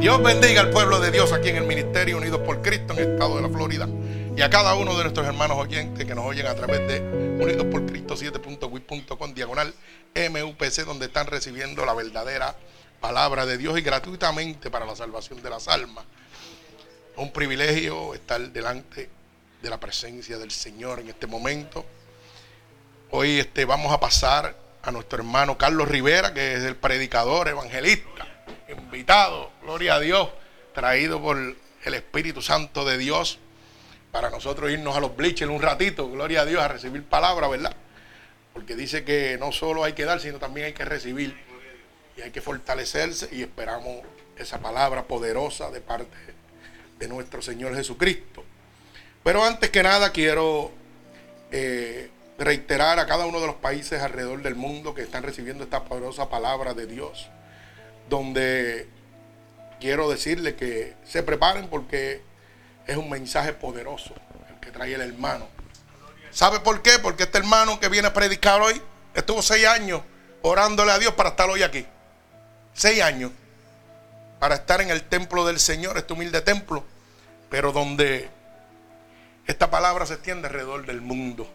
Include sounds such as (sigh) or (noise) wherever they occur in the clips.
Dios bendiga al pueblo de Dios aquí en el Ministerio Unidos por Cristo en el estado de la Florida. Y a cada uno de nuestros hermanos oyentes que nos oyen a través de Unidos por Cristo 7.wit.com diagonal MUPC, donde están recibiendo la verdadera palabra de Dios y gratuitamente para la salvación de las almas. Un privilegio estar delante de la presencia del Señor en este momento. Hoy este, vamos a pasar a nuestro hermano Carlos Rivera, que es el predicador evangelista, invitado, gloria a Dios, traído por el Espíritu Santo de Dios para nosotros irnos a los bleachers un ratito, gloria a Dios, a recibir palabra, ¿verdad? Porque dice que no solo hay que dar, sino también hay que recibir y hay que fortalecerse y esperamos esa palabra poderosa de parte de nuestro Señor Jesucristo. Pero antes que nada quiero eh, reiterar a cada uno de los países alrededor del mundo que están recibiendo esta poderosa palabra de Dios, donde quiero decirle que se preparen porque es un mensaje poderoso el que trae el hermano. ¿Sabe por qué? Porque este hermano que viene a predicar hoy estuvo seis años orándole a Dios para estar hoy aquí. Seis años para estar en el templo del Señor, este humilde templo, pero donde esta palabra se extiende alrededor del mundo.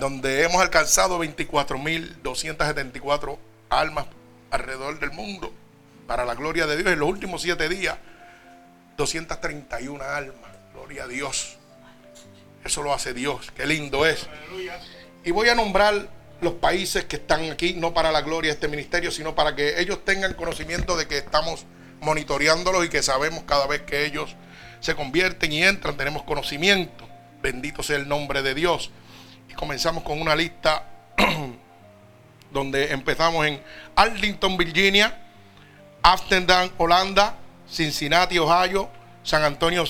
Donde hemos alcanzado 24.274 almas alrededor del mundo para la gloria de Dios en los últimos siete días 231 almas. Gloria a Dios. Eso lo hace Dios. Qué lindo es. Y voy a nombrar los países que están aquí, no para la gloria de este ministerio, sino para que ellos tengan conocimiento de que estamos monitoreándolos y que sabemos cada vez que ellos se convierten y entran, tenemos conocimiento. Bendito sea el nombre de Dios. Y comenzamos con una lista donde empezamos en Arlington, Virginia, Amsterdam, Holanda, Cincinnati, Ohio, San Antonio,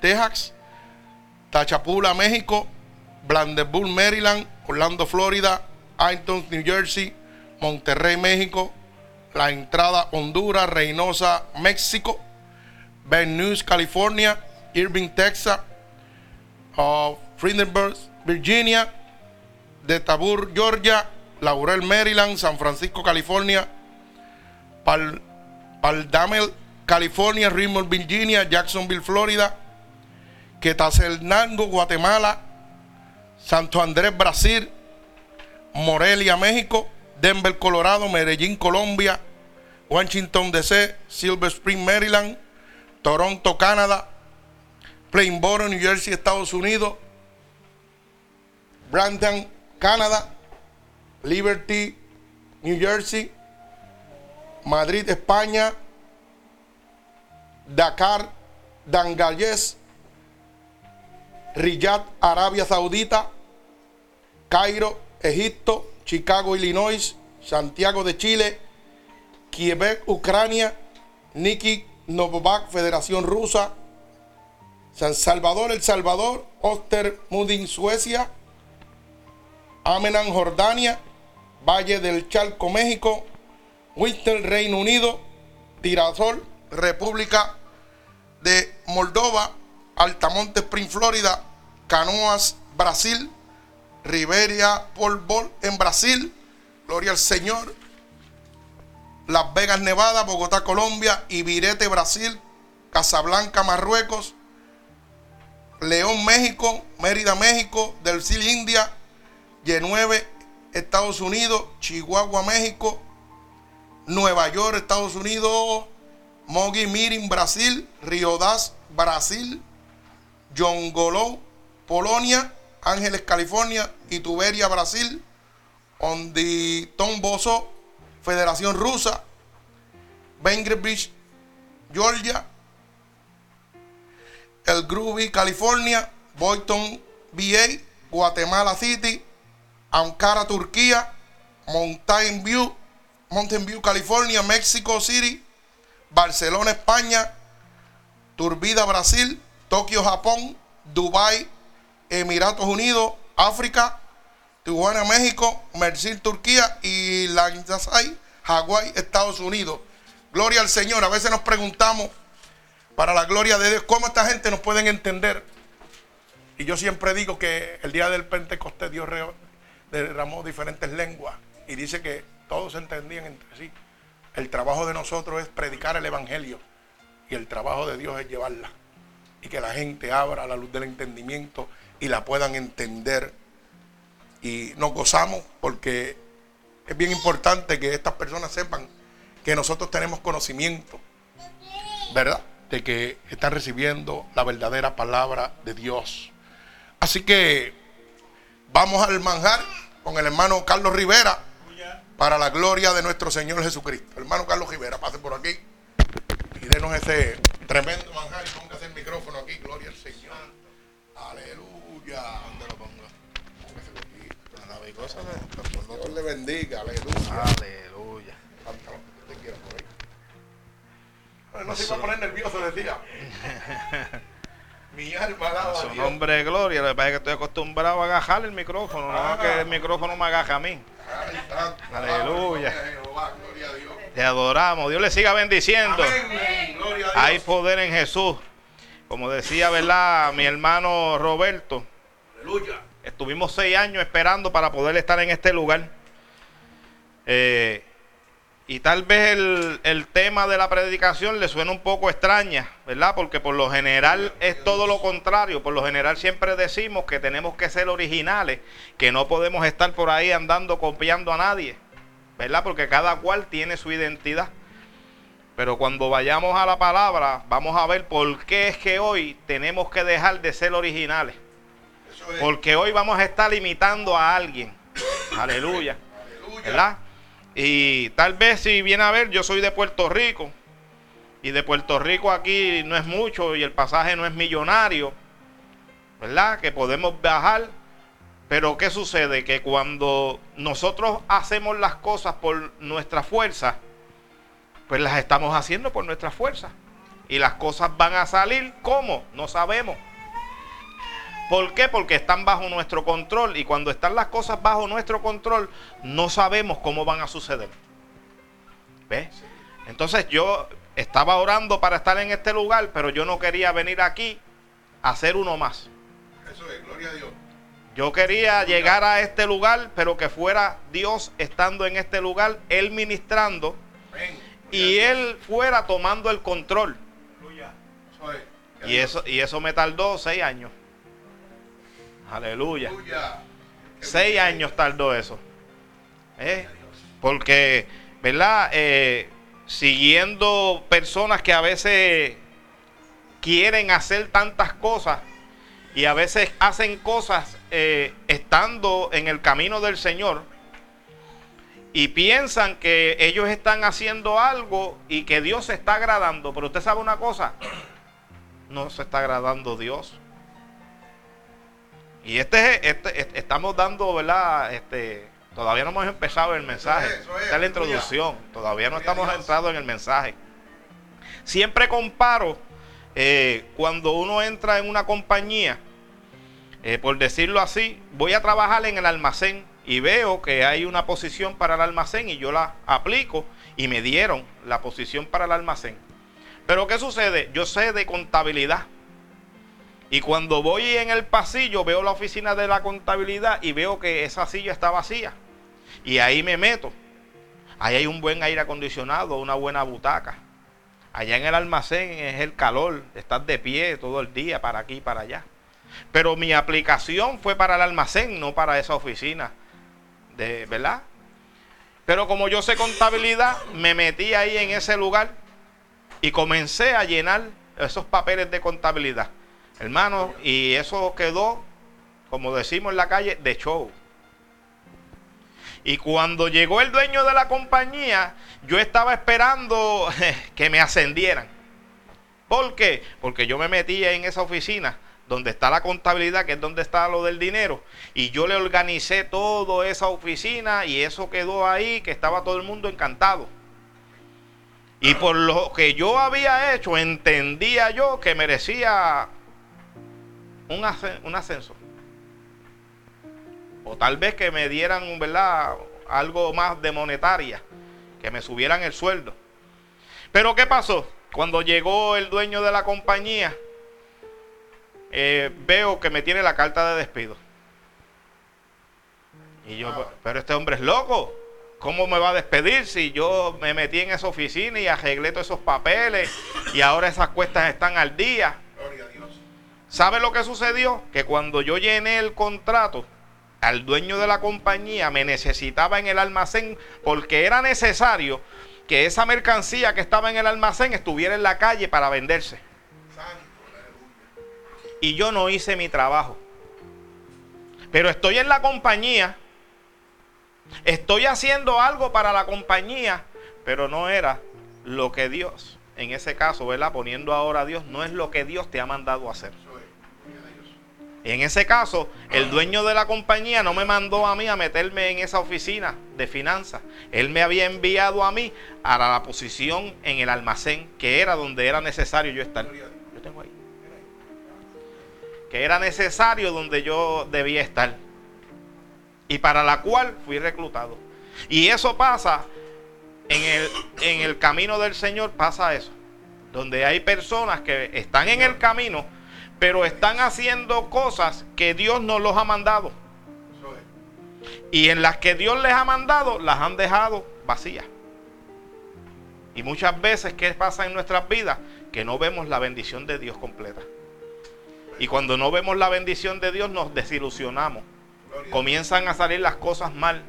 Texas, Tachapula, México, Blandesburg, Maryland, Orlando, Florida, Ayton, New Jersey, Monterrey, México, La Entrada, Honduras, Reynosa, México, Ben News, California, Irving, Texas, uh, Virginia, De Tabur, Georgia, Laurel, Maryland, San Francisco, California, Pal, Paldamel, California, Richmond, Virginia, Jacksonville, Florida, Quetzaltenango, Guatemala, Santo Andrés, Brasil, Morelia, México, Denver, Colorado, Medellín, Colombia, Washington, D.C., Silver Spring, Maryland, Toronto, Canadá, Plainboro, New Jersey, Estados Unidos, Brampton, Canadá, Liberty, New Jersey, Madrid, España, Dakar, Dangayes, Riyadh, Arabia Saudita, Cairo, Egipto, Chicago, Illinois, Santiago de Chile, Quebec, Ucrania, Niki Novak, Federación Rusa, San Salvador, El Salvador, Ostermudin, Suecia, Amenan, Jordania, Valle del Chalco, México, Winter, Reino Unido, Tirasol, República de Moldova, Altamonte Spring, Florida, Canoas, Brasil, Riberia, Polbol en Brasil, Gloria al Señor, Las Vegas, Nevada, Bogotá, Colombia, Ibirete, Brasil, Casablanca, Marruecos, León, México, Mérida, México, Del Sil, India, Genueve, Estados Unidos, Chihuahua, México, Nueva York, Estados Unidos, Mogi Mirin, Brasil, Das, Brasil, Yongolou, Polonia, Ángeles, California, Ituberia, Brasil, Onditon Boso, Federación Rusa, Bridge, Georgia, El Groovy, California, Boyton, VA, Guatemala City, Ankara, Turquía, Mountain View, Mountain View, California, Mexico City, Barcelona, España, Turbida, Brasil, Tokio, Japón, Dubai, Emiratos Unidos, África, Tijuana, México, Mercil, Turquía y Lanzasai, Hawái, Estados Unidos. Gloria al Señor. A veces nos preguntamos, para la gloria de Dios, cómo esta gente nos pueden entender. Y yo siempre digo que el día del Pentecostés Dios derramó diferentes lenguas y dice que todos entendían entre sí El trabajo de nosotros es predicar el Evangelio y el trabajo de Dios es llevarla y que la gente abra la luz del entendimiento y la puedan entender. Y nos gozamos porque es bien importante que estas personas sepan que nosotros tenemos conocimiento, ¿verdad? De que están recibiendo la verdadera palabra de Dios. Así que vamos al manjar con el hermano Carlos Rivera para la gloria de nuestro Señor Jesucristo. Hermano Carlos Rivera, pase por aquí y denos ese tremendo manjar y póngase el micrófono aquí, gloria al Señor. Aleluya. ¿Dónde lo pongo? Dios le bendiga, aleluya. Aleluya. No se iba a poner nervioso, decía. (laughs) Mi alma alaba a Su Dios. nombre de gloria. Lo que pasa es que estoy acostumbrado a agajar el micrófono, no Ah. que el micrófono me agaja a mí. Ay, Aleluya. alaba Jehová, gloria a Dios. Te adoramos. Dios le siga bendiciendo. Amén. Gloria a Dios. Hay poder en Jesús. Como decía, ¿verdad? Mi hermano Roberto. Aleluya. Estuvimos seis años esperando para poder estar en este lugar. Eh, y tal vez el, el tema de la predicación le suena un poco extraña, ¿verdad? Porque por lo general es todo lo contrario. Por lo general siempre decimos que tenemos que ser originales, que no podemos estar por ahí andando copiando a nadie, ¿verdad? Porque cada cual tiene su identidad. Pero cuando vayamos a la palabra, vamos a ver por qué es que hoy tenemos que dejar de ser originales. Porque hoy vamos a estar imitando a alguien. Aleluya. ¿Verdad? Y tal vez si viene a ver, yo soy de Puerto Rico. Y de Puerto Rico aquí no es mucho y el pasaje no es millonario. ¿Verdad? Que podemos viajar. Pero ¿qué sucede? Que cuando nosotros hacemos las cosas por nuestra fuerza, pues las estamos haciendo por nuestra fuerza. Y las cosas van a salir ¿cómo? No sabemos. ¿Por qué? Porque están bajo nuestro control y cuando están las cosas bajo nuestro control no sabemos cómo van a suceder. ¿Ves? Entonces yo estaba orando para estar en este lugar, pero yo no quería venir aquí a hacer uno más. Eso es, gloria a Dios. Yo quería llegar a este lugar, pero que fuera Dios estando en este lugar, Él ministrando y Él fuera tomando el control. Eso es. Y eso, y eso me tardó seis años. Aleluya. Seis años tardó eso. ¿Eh? Porque, ¿verdad? Eh, siguiendo personas que a veces quieren hacer tantas cosas y a veces hacen cosas eh, estando en el camino del Señor y piensan que ellos están haciendo algo y que Dios se está agradando. Pero usted sabe una cosa, no se está agradando Dios. Y este, es- este, este- estamos dando, ¿verdad? Este, todavía no hemos empezado el mensaje. es, eso es, Esta es la introducción. Todavía no estamos Dios. entrando en el mensaje. Siempre comparo eh, cuando uno entra en una compañía, eh, por decirlo así, voy a trabajar en el almacén y veo que hay una posición para el almacén y yo la aplico y me dieron la posición para el almacén. Pero ¿qué sucede? Yo sé de contabilidad. Y cuando voy en el pasillo veo la oficina de la contabilidad y veo que esa silla está vacía. Y ahí me meto. Ahí hay un buen aire acondicionado, una buena butaca. Allá en el almacén es el calor, estás de pie todo el día para aquí y para allá. Pero mi aplicación fue para el almacén, no para esa oficina. De, ¿Verdad? Pero como yo sé contabilidad, me metí ahí en ese lugar y comencé a llenar esos papeles de contabilidad. Hermano, y eso quedó, como decimos en la calle, de show. Y cuando llegó el dueño de la compañía, yo estaba esperando (laughs) que me ascendieran. ¿Por qué? Porque yo me metía en esa oficina donde está la contabilidad, que es donde está lo del dinero, y yo le organicé toda esa oficina y eso quedó ahí, que estaba todo el mundo encantado. Y por lo que yo había hecho, entendía yo que merecía un, asce- un ascenso. O tal vez que me dieran, ¿verdad? Algo más de monetaria, que me subieran el sueldo. Pero ¿qué pasó? Cuando llegó el dueño de la compañía, eh, veo que me tiene la carta de despido. Y yo, pero este hombre es loco. ¿cómo me va a despedir si yo me metí en esa oficina y arreglé todos esos papeles y ahora esas cuestas están al día? ¿Sabe lo que sucedió? Que cuando yo llené el contrato, al dueño de la compañía me necesitaba en el almacén porque era necesario que esa mercancía que estaba en el almacén estuviera en la calle para venderse. Y yo no hice mi trabajo. Pero estoy en la compañía. Estoy haciendo algo para la compañía. Pero no era lo que Dios, en ese caso, ¿verdad? Poniendo ahora a Dios, no es lo que Dios te ha mandado a hacer. En ese caso, el dueño de la compañía no me mandó a mí a meterme en esa oficina de finanzas. Él me había enviado a mí a la posición en el almacén, que era donde era necesario yo estar. Yo tengo ahí. Que era necesario donde yo debía estar. Y para la cual fui reclutado. Y eso pasa en el, en el camino del Señor, pasa eso. Donde hay personas que están en el camino pero están haciendo cosas que Dios no los ha mandado. Y en las que Dios les ha mandado, las han dejado vacías. Y muchas veces, ¿qué pasa en nuestras vidas? Que no vemos la bendición de Dios completa. Y cuando no vemos la bendición de Dios, nos desilusionamos. Comienzan a salir las cosas mal.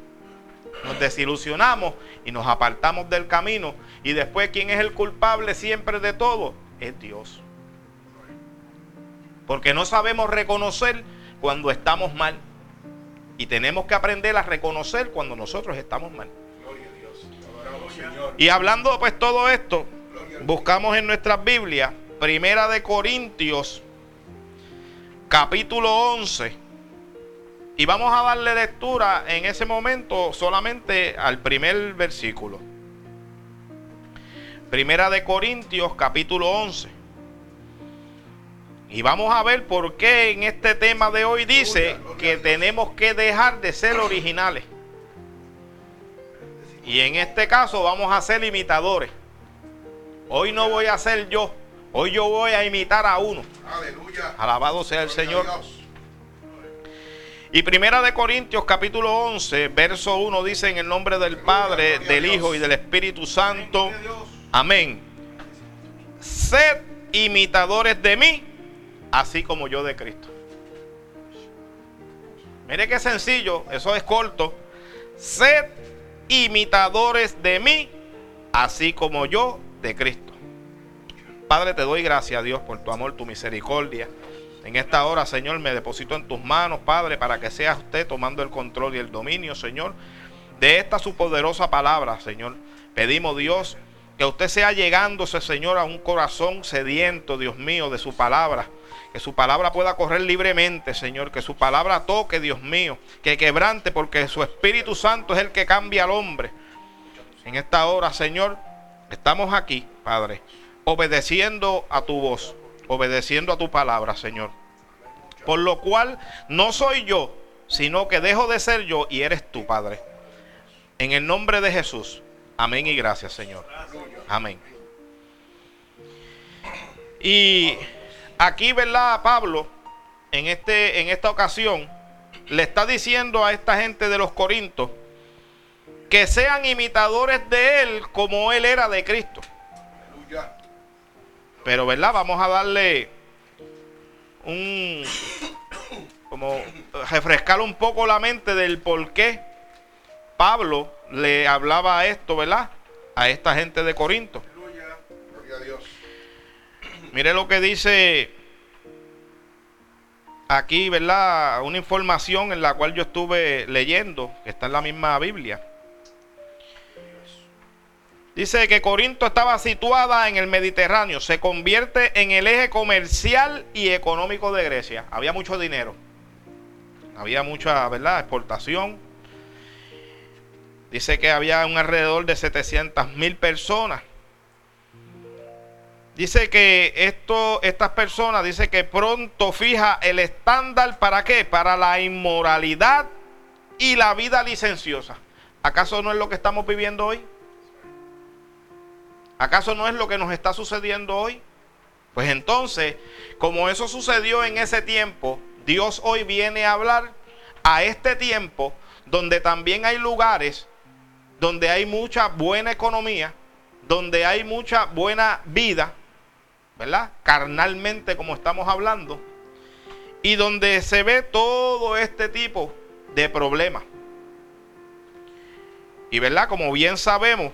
Nos desilusionamos y nos apartamos del camino. Y después, ¿quién es el culpable siempre de todo? Es Dios. Porque no sabemos reconocer cuando estamos mal. Y tenemos que aprender a reconocer cuando nosotros estamos mal. Y hablando pues todo esto, buscamos en nuestras Biblias, Primera de Corintios, capítulo 11. Y vamos a darle lectura en ese momento solamente al primer versículo. Primera de Corintios, capítulo 11. Y vamos a ver por qué en este tema de hoy dice que tenemos que dejar de ser originales. Y en este caso vamos a ser imitadores. Hoy no voy a ser yo. Hoy yo voy a imitar a uno. Aleluya. Alabado sea el Señor. Y primera de Corintios capítulo 11, verso 1 dice en el nombre del Padre, del Hijo y del Espíritu Santo. Amén. Sed imitadores de mí así como yo de Cristo. Mire qué sencillo, eso es corto. Sed imitadores de mí, así como yo de Cristo. Padre, te doy gracias, Dios, por tu amor, tu misericordia. En esta hora, Señor, me deposito en tus manos, Padre, para que seas usted tomando el control y el dominio, Señor, de esta su poderosa palabra, Señor. Pedimos, Dios, que usted sea llegándose, Señor, a un corazón sediento, Dios mío, de su palabra. Que su palabra pueda correr libremente, Señor. Que su palabra toque, Dios mío. Que quebrante, porque su Espíritu Santo es el que cambia al hombre. En esta hora, Señor, estamos aquí, Padre, obedeciendo a tu voz, obedeciendo a tu palabra, Señor. Por lo cual no soy yo, sino que dejo de ser yo y eres tú, Padre. En el nombre de Jesús. Amén y gracias, Señor. Amén. Y aquí, ¿verdad? Pablo, en, este, en esta ocasión, le está diciendo a esta gente de los Corintos que sean imitadores de él como él era de Cristo. Pero, ¿verdad? Vamos a darle un. como refrescar un poco la mente del por qué Pablo le hablaba esto, ¿verdad? A esta gente de Corinto. Mire lo que dice aquí, ¿verdad? Una información en la cual yo estuve leyendo, que está en la misma Biblia. Dice que Corinto estaba situada en el Mediterráneo, se convierte en el eje comercial y económico de Grecia. Había mucho dinero, había mucha, ¿verdad? Exportación. Dice que había un alrededor de 700 mil personas. Dice que esto, estas personas, dice que pronto fija el estándar para qué? Para la inmoralidad y la vida licenciosa. ¿Acaso no es lo que estamos viviendo hoy? ¿Acaso no es lo que nos está sucediendo hoy? Pues entonces, como eso sucedió en ese tiempo, Dios hoy viene a hablar a este tiempo donde también hay lugares donde hay mucha buena economía, donde hay mucha buena vida, ¿verdad? Carnalmente como estamos hablando, y donde se ve todo este tipo de problemas. Y verdad, como bien sabemos,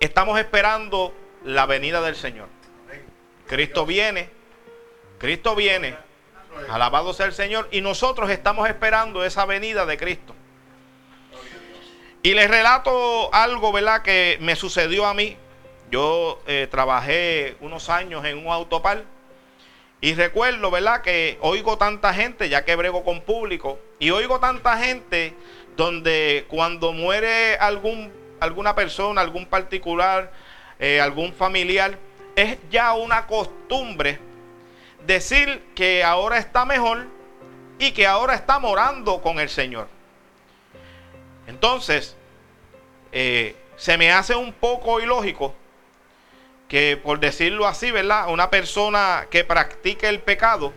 estamos esperando la venida del Señor. Cristo viene, Cristo viene, alabado sea el Señor, y nosotros estamos esperando esa venida de Cristo. Y les relato algo, ¿verdad?, que me sucedió a mí. Yo eh, trabajé unos años en un autopar y recuerdo, ¿verdad?, que oigo tanta gente, ya que brego con público, y oigo tanta gente donde cuando muere algún, alguna persona, algún particular, eh, algún familiar, es ya una costumbre decir que ahora está mejor y que ahora está morando con el Señor. Entonces, eh, se me hace un poco ilógico que, por decirlo así, ¿verdad? Una persona que practique el pecado,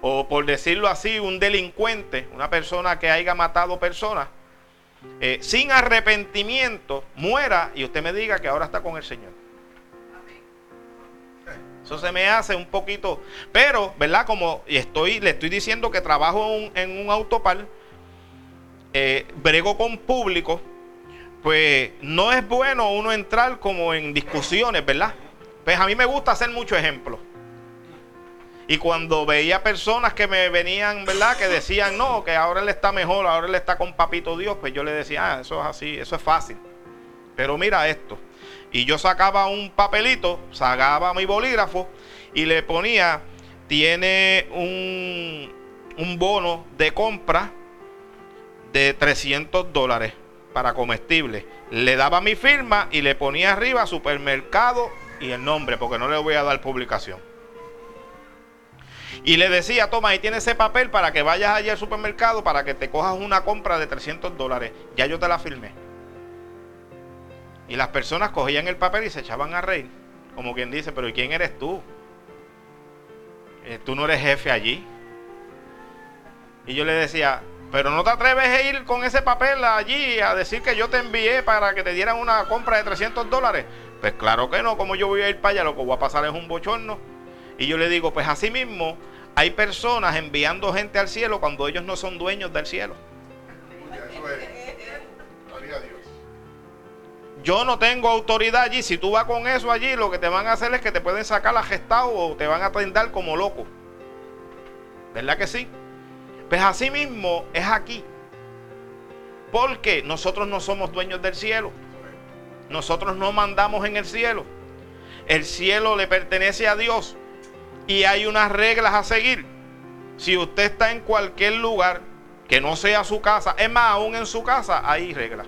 o por decirlo así, un delincuente, una persona que haya matado personas, eh, sin arrepentimiento, muera y usted me diga que ahora está con el Señor. Eso se me hace un poquito, pero, ¿verdad? Como estoy, le estoy diciendo que trabajo en un autopar, eh, brego con público, pues no es bueno uno entrar como en discusiones, ¿verdad? Pues a mí me gusta hacer muchos ejemplos. Y cuando veía personas que me venían, ¿verdad? Que decían, no, que ahora él está mejor, ahora él está con papito Dios, pues yo le decía, ah, eso es así, eso es fácil. Pero mira esto. Y yo sacaba un papelito, sacaba mi bolígrafo y le ponía, tiene un, un bono de compra de 300 dólares para comestibles. Le daba mi firma y le ponía arriba supermercado y el nombre, porque no le voy a dar publicación. Y le decía, toma, ahí tiene ese papel para que vayas allí al supermercado para que te cojas una compra de 300 dólares. Ya yo te la firmé. Y las personas cogían el papel y se echaban a reír. Como quien dice, pero ¿y quién eres tú? Eh, tú no eres jefe allí. Y yo le decía, pero no te atreves a ir con ese papel allí a decir que yo te envié para que te dieran una compra de 300 dólares. Pues claro que no, como yo voy a ir para allá, lo que voy a pasar es un bochorno. Y yo le digo, pues así mismo hay personas enviando gente al cielo cuando ellos no son dueños del cielo. Yo no tengo autoridad allí. Si tú vas con eso allí, lo que te van a hacer es que te pueden sacar la gestado o te van a atender como loco. ¿Verdad que sí? Pues así mismo es aquí. Porque nosotros no somos dueños del cielo. Nosotros no mandamos en el cielo. El cielo le pertenece a Dios. Y hay unas reglas a seguir. Si usted está en cualquier lugar que no sea su casa, es más, aún en su casa hay reglas.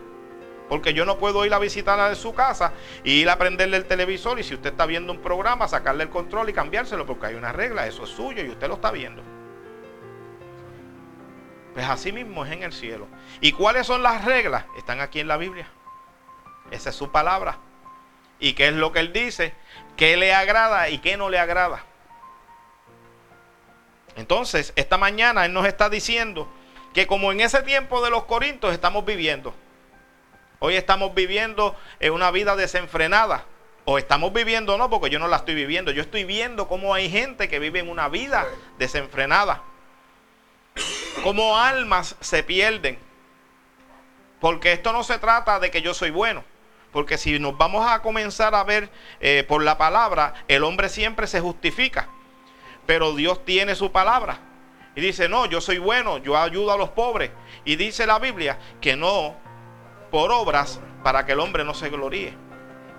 Porque yo no puedo ir a visitarla de su casa y ir a prenderle el televisor y si usted está viendo un programa, sacarle el control y cambiárselo porque hay una regla, eso es suyo y usted lo está viendo. Pues así mismo es en el cielo. ¿Y cuáles son las reglas? Están aquí en la Biblia. Esa es su palabra. ¿Y qué es lo que él dice? ¿Qué le agrada y qué no le agrada? Entonces, esta mañana él nos está diciendo que como en ese tiempo de los Corintios estamos viviendo. Hoy estamos viviendo en una vida desenfrenada. O estamos viviendo, no, porque yo no la estoy viviendo. Yo estoy viendo cómo hay gente que vive en una vida desenfrenada como almas se pierden. Porque esto no se trata de que yo soy bueno. Porque si nos vamos a comenzar a ver eh, por la palabra, el hombre siempre se justifica. Pero Dios tiene su palabra. Y dice, no, yo soy bueno, yo ayudo a los pobres. Y dice la Biblia que no por obras para que el hombre no se gloríe.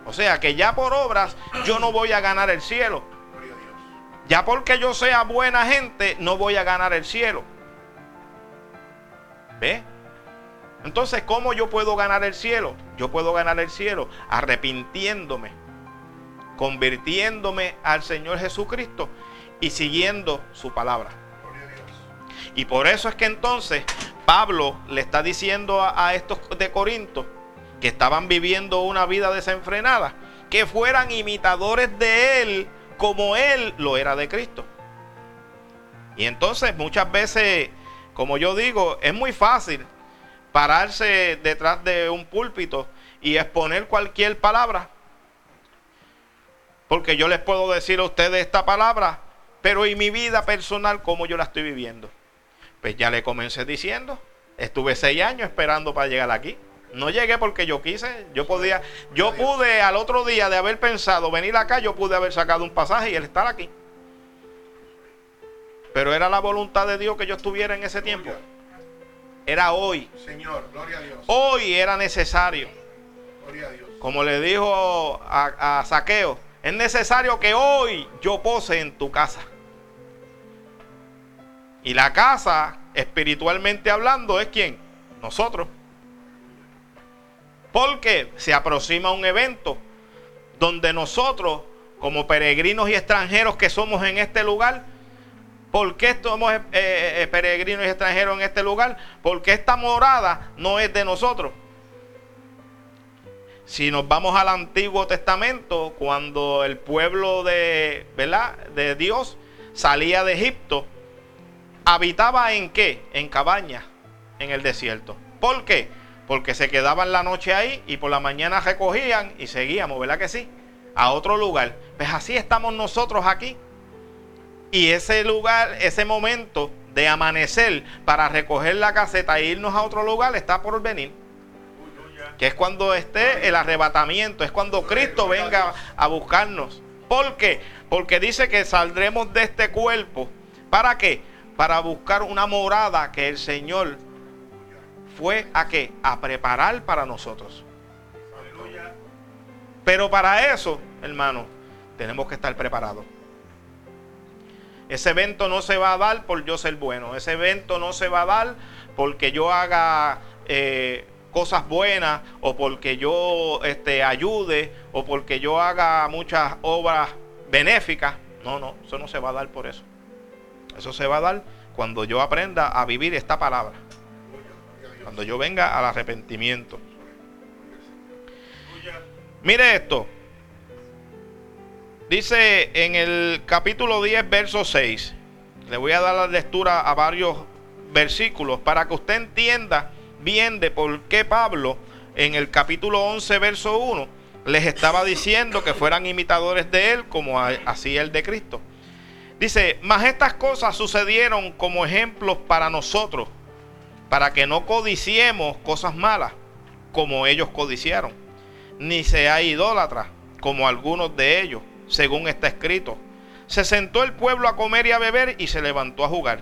O sea, que ya por obras yo no voy a ganar el cielo. Ya porque yo sea buena gente, no voy a ganar el cielo. ¿Ve? Entonces, ¿cómo yo puedo ganar el cielo? Yo puedo ganar el cielo arrepintiéndome, convirtiéndome al Señor Jesucristo y siguiendo su palabra. Y por eso es que entonces Pablo le está diciendo a, a estos de Corinto que estaban viviendo una vida desenfrenada, que fueran imitadores de él como él lo era de Cristo. Y entonces muchas veces como yo digo, es muy fácil pararse detrás de un púlpito y exponer cualquier palabra. Porque yo les puedo decir a ustedes esta palabra, pero en mi vida personal, ¿cómo yo la estoy viviendo? Pues ya le comencé diciendo, estuve seis años esperando para llegar aquí. No llegué porque yo quise, yo podía, yo pude al otro día de haber pensado venir acá, yo pude haber sacado un pasaje y él estar aquí. Pero era la voluntad de Dios que yo estuviera en ese tiempo. Era hoy. Señor, gloria a Dios. Hoy era necesario. Gloria a Dios. Como le dijo a, a Saqueo, es necesario que hoy yo pose en tu casa. Y la casa, espiritualmente hablando, es quién? Nosotros. Porque se aproxima un evento donde nosotros, como peregrinos y extranjeros que somos en este lugar, ¿por qué somos eh, eh, peregrinos y extranjeros en este lugar? Porque esta morada no es de nosotros. Si nos vamos al Antiguo Testamento, cuando el pueblo de, ¿verdad? de Dios salía de Egipto, habitaba en qué? En cabañas en el desierto. ¿Por qué? Porque se quedaban la noche ahí y por la mañana recogían y seguíamos, ¿verdad que sí? A otro lugar. Pues así estamos nosotros aquí. Y ese lugar, ese momento de amanecer para recoger la caseta e irnos a otro lugar está por venir. Que es cuando esté el arrebatamiento, es cuando Cristo venga a buscarnos. ¿Por qué? Porque dice que saldremos de este cuerpo. ¿Para qué? para buscar una morada que el Señor fue a qué? A preparar para nosotros. Pero para eso, hermano, tenemos que estar preparados. Ese evento no se va a dar por yo ser bueno. Ese evento no se va a dar porque yo haga eh, cosas buenas o porque yo este, ayude o porque yo haga muchas obras benéficas. No, no, eso no se va a dar por eso. Eso se va a dar cuando yo aprenda a vivir esta palabra. Cuando yo venga al arrepentimiento. Mire esto. Dice en el capítulo 10, verso 6. Le voy a dar la lectura a varios versículos para que usted entienda bien de por qué Pablo en el capítulo 11, verso 1 les estaba diciendo que fueran imitadores de él como hacía el de Cristo. Dice, mas estas cosas sucedieron como ejemplos para nosotros, para que no codiciemos cosas malas como ellos codiciaron, ni sea idólatra como algunos de ellos, según está escrito. Se sentó el pueblo a comer y a beber y se levantó a jugar.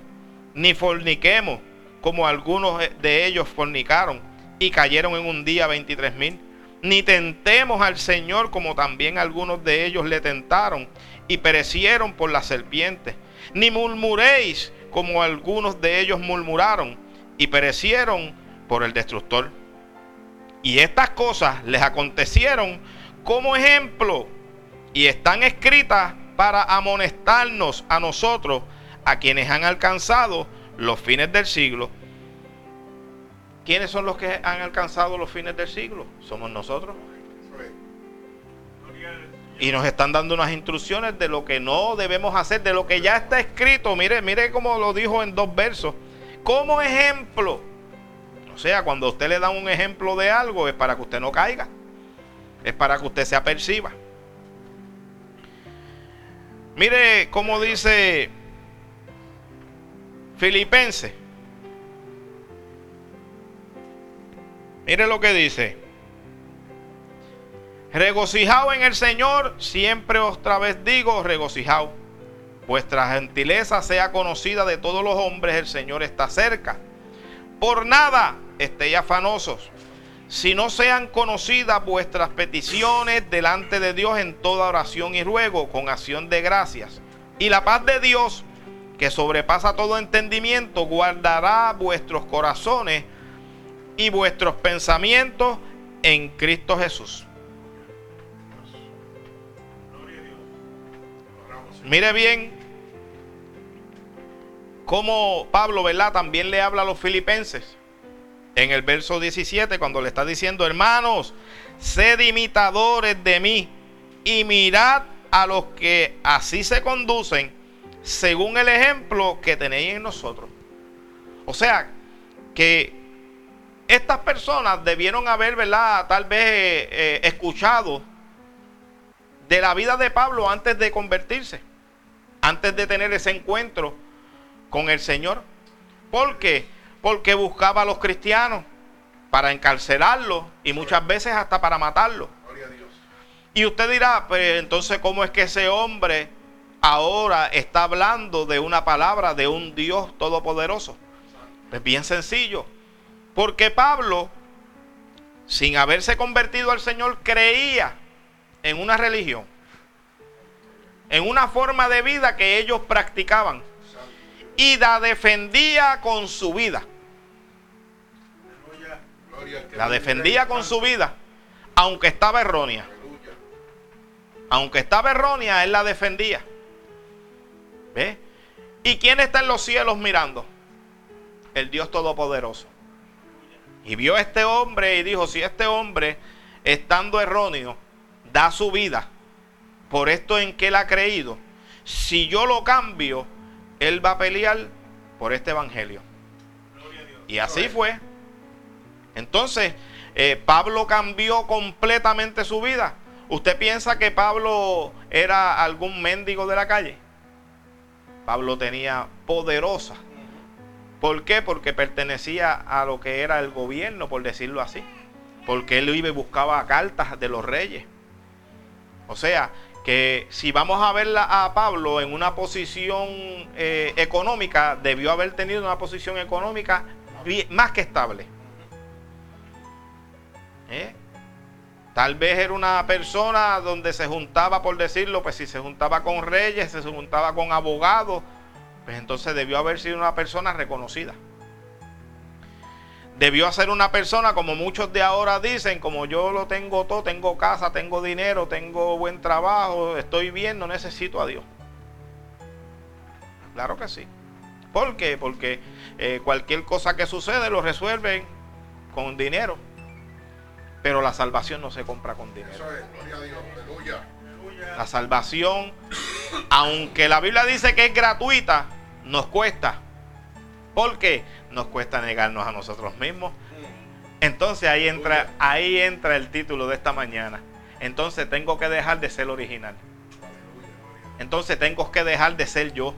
Ni forniquemos como algunos de ellos fornicaron y cayeron en un día 23 mil. Ni tentemos al Señor como también algunos de ellos le tentaron y perecieron por la serpiente. Ni murmuréis como algunos de ellos murmuraron y perecieron por el destructor. Y estas cosas les acontecieron como ejemplo y están escritas para amonestarnos a nosotros, a quienes han alcanzado los fines del siglo. ¿Quiénes son los que han alcanzado los fines del siglo? Somos nosotros. Y nos están dando unas instrucciones de lo que no debemos hacer, de lo que ya está escrito. Mire, mire cómo lo dijo en dos versos. Como ejemplo. O sea, cuando usted le da un ejemplo de algo es para que usted no caiga. Es para que usted se aperciba. Mire cómo dice Filipense. Mire lo que dice. Regocijado en el Señor, siempre otra vez digo, regocijado. Vuestra gentileza sea conocida de todos los hombres, el Señor está cerca. Por nada estéis afanosos, si no sean conocidas vuestras peticiones delante de Dios en toda oración y ruego, con acción de gracias. Y la paz de Dios, que sobrepasa todo entendimiento, guardará vuestros corazones y vuestros pensamientos en Cristo Jesús. Mire bien cómo Pablo, ¿verdad? También le habla a los filipenses. En el verso 17, cuando le está diciendo, hermanos, sed imitadores de mí y mirad a los que así se conducen según el ejemplo que tenéis en nosotros. O sea, que estas personas debieron haber, ¿verdad? Tal vez eh, eh, escuchado de la vida de Pablo antes de convertirse, antes de tener ese encuentro con el Señor. ¿Por qué? Porque buscaba a los cristianos para encarcelarlos y muchas veces hasta para matarlos. Y usted dirá, pues entonces, ¿cómo es que ese hombre ahora está hablando de una palabra de un Dios todopoderoso? Pues bien sencillo. Porque Pablo, sin haberse convertido al Señor, creía en una religión, en una forma de vida que ellos practicaban y la defendía con su vida. La defendía con su vida, aunque estaba errónea. Aunque estaba errónea, él la defendía. ¿Ve? ¿Y quién está en los cielos mirando? El Dios Todopoderoso. Y vio a este hombre y dijo, si este hombre, estando erróneo, da su vida por esto en que él ha creído, si yo lo cambio, él va a pelear por este evangelio. Y así fue. Entonces, eh, Pablo cambió completamente su vida. ¿Usted piensa que Pablo era algún mendigo de la calle? Pablo tenía poderosa. ¿Por qué? Porque pertenecía a lo que era el gobierno, por decirlo así. Porque él iba y buscaba cartas de los reyes. O sea, que si vamos a verla a Pablo en una posición eh, económica, debió haber tenido una posición económica más que estable. ¿Eh? Tal vez era una persona donde se juntaba, por decirlo, pues si se juntaba con reyes, se juntaba con abogados, pues entonces debió haber sido una persona reconocida. Debió ser una persona como muchos de ahora dicen, como yo lo tengo todo, tengo casa, tengo dinero, tengo buen trabajo, estoy bien, no necesito a Dios. Claro que sí. ¿Por qué? Porque eh, cualquier cosa que sucede lo resuelven con dinero. Pero la salvación no se compra con dinero. La salvación, aunque la Biblia dice que es gratuita, nos cuesta. ¿Por qué? Nos cuesta negarnos a nosotros mismos. Entonces ahí entra, ahí entra el título de esta mañana. Entonces tengo que dejar de ser original. Entonces tengo que dejar de ser yo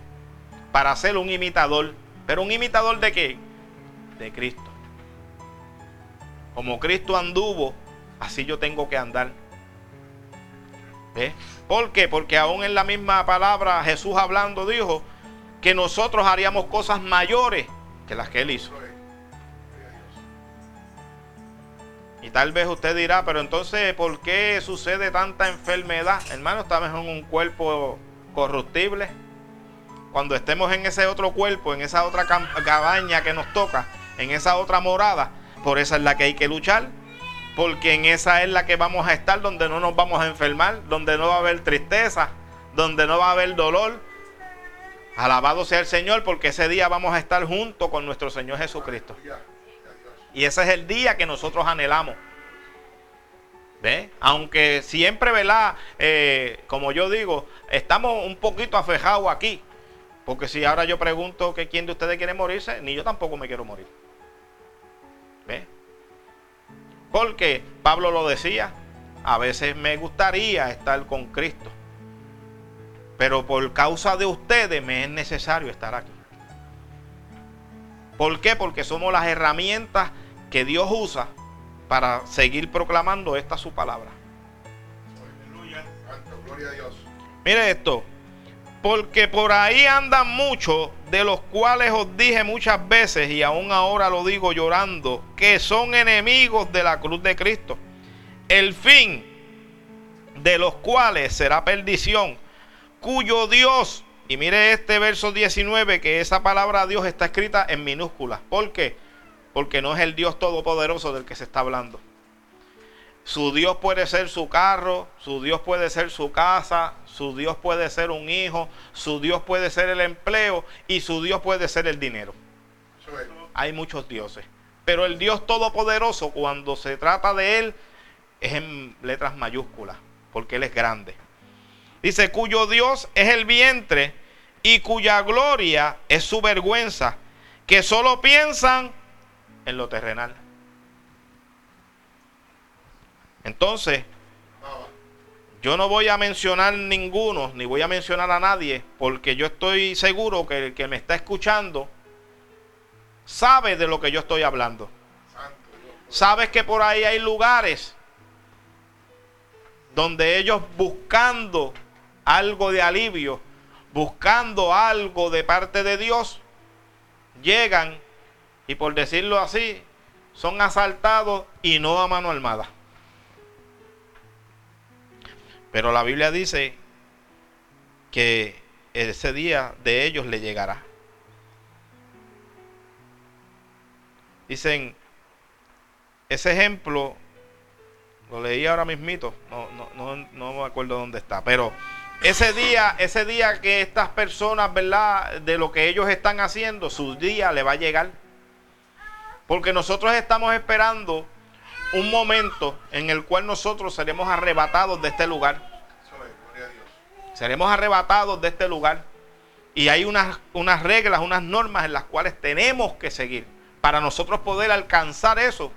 para ser un imitador. ¿Pero un imitador de qué? De Cristo. Como Cristo anduvo, así yo tengo que andar. ¿Por qué? Porque aún en la misma palabra Jesús hablando dijo que nosotros haríamos cosas mayores que las que Él hizo. Y tal vez usted dirá, pero entonces, ¿por qué sucede tanta enfermedad? Hermano, estamos en un cuerpo corruptible. Cuando estemos en ese otro cuerpo, en esa otra cabaña que nos toca, en esa otra morada, por esa es la que hay que luchar, porque en esa es la que vamos a estar, donde no nos vamos a enfermar, donde no va a haber tristeza, donde no va a haber dolor. Alabado sea el Señor, porque ese día vamos a estar junto con nuestro Señor Jesucristo. Y ese es el día que nosotros anhelamos. ¿Ve? Aunque siempre, ¿verdad? Eh, como yo digo, estamos un poquito afejados aquí. Porque si ahora yo pregunto que quién de ustedes quiere morirse, ni yo tampoco me quiero morir. Porque Pablo lo decía, a veces me gustaría estar con Cristo, pero por causa de ustedes me es necesario estar aquí. ¿Por qué? Porque somos las herramientas que Dios usa para seguir proclamando esta su palabra. Aleluya. Gloria a Dios. Mire esto. Porque por ahí andan muchos de los cuales os dije muchas veces y aún ahora lo digo llorando, que son enemigos de la cruz de Cristo. El fin de los cuales será perdición, cuyo Dios, y mire este verso 19, que esa palabra Dios está escrita en minúsculas. ¿Por qué? Porque no es el Dios todopoderoso del que se está hablando. Su Dios puede ser su carro, su Dios puede ser su casa, su Dios puede ser un hijo, su Dios puede ser el empleo y su Dios puede ser el dinero. Hay muchos dioses. Pero el Dios todopoderoso, cuando se trata de Él, es en letras mayúsculas, porque Él es grande. Dice, cuyo Dios es el vientre y cuya gloria es su vergüenza, que solo piensan en lo terrenal. Entonces, yo no voy a mencionar ninguno, ni voy a mencionar a nadie, porque yo estoy seguro que el que me está escuchando sabe de lo que yo estoy hablando. Sabes que por ahí hay lugares donde ellos buscando algo de alivio, buscando algo de parte de Dios, llegan y por decirlo así, son asaltados y no a mano armada. Pero la Biblia dice que ese día de ellos le llegará. Dicen, ese ejemplo lo leí ahora mismito, no, no, no, no me acuerdo dónde está, pero ese día, ese día que estas personas, ¿verdad? De lo que ellos están haciendo, su día le va a llegar. Porque nosotros estamos esperando un momento en el cual nosotros seremos arrebatados de este lugar. Seremos arrebatados de este lugar. Y hay unas, unas reglas, unas normas en las cuales tenemos que seguir para nosotros poder alcanzar eso.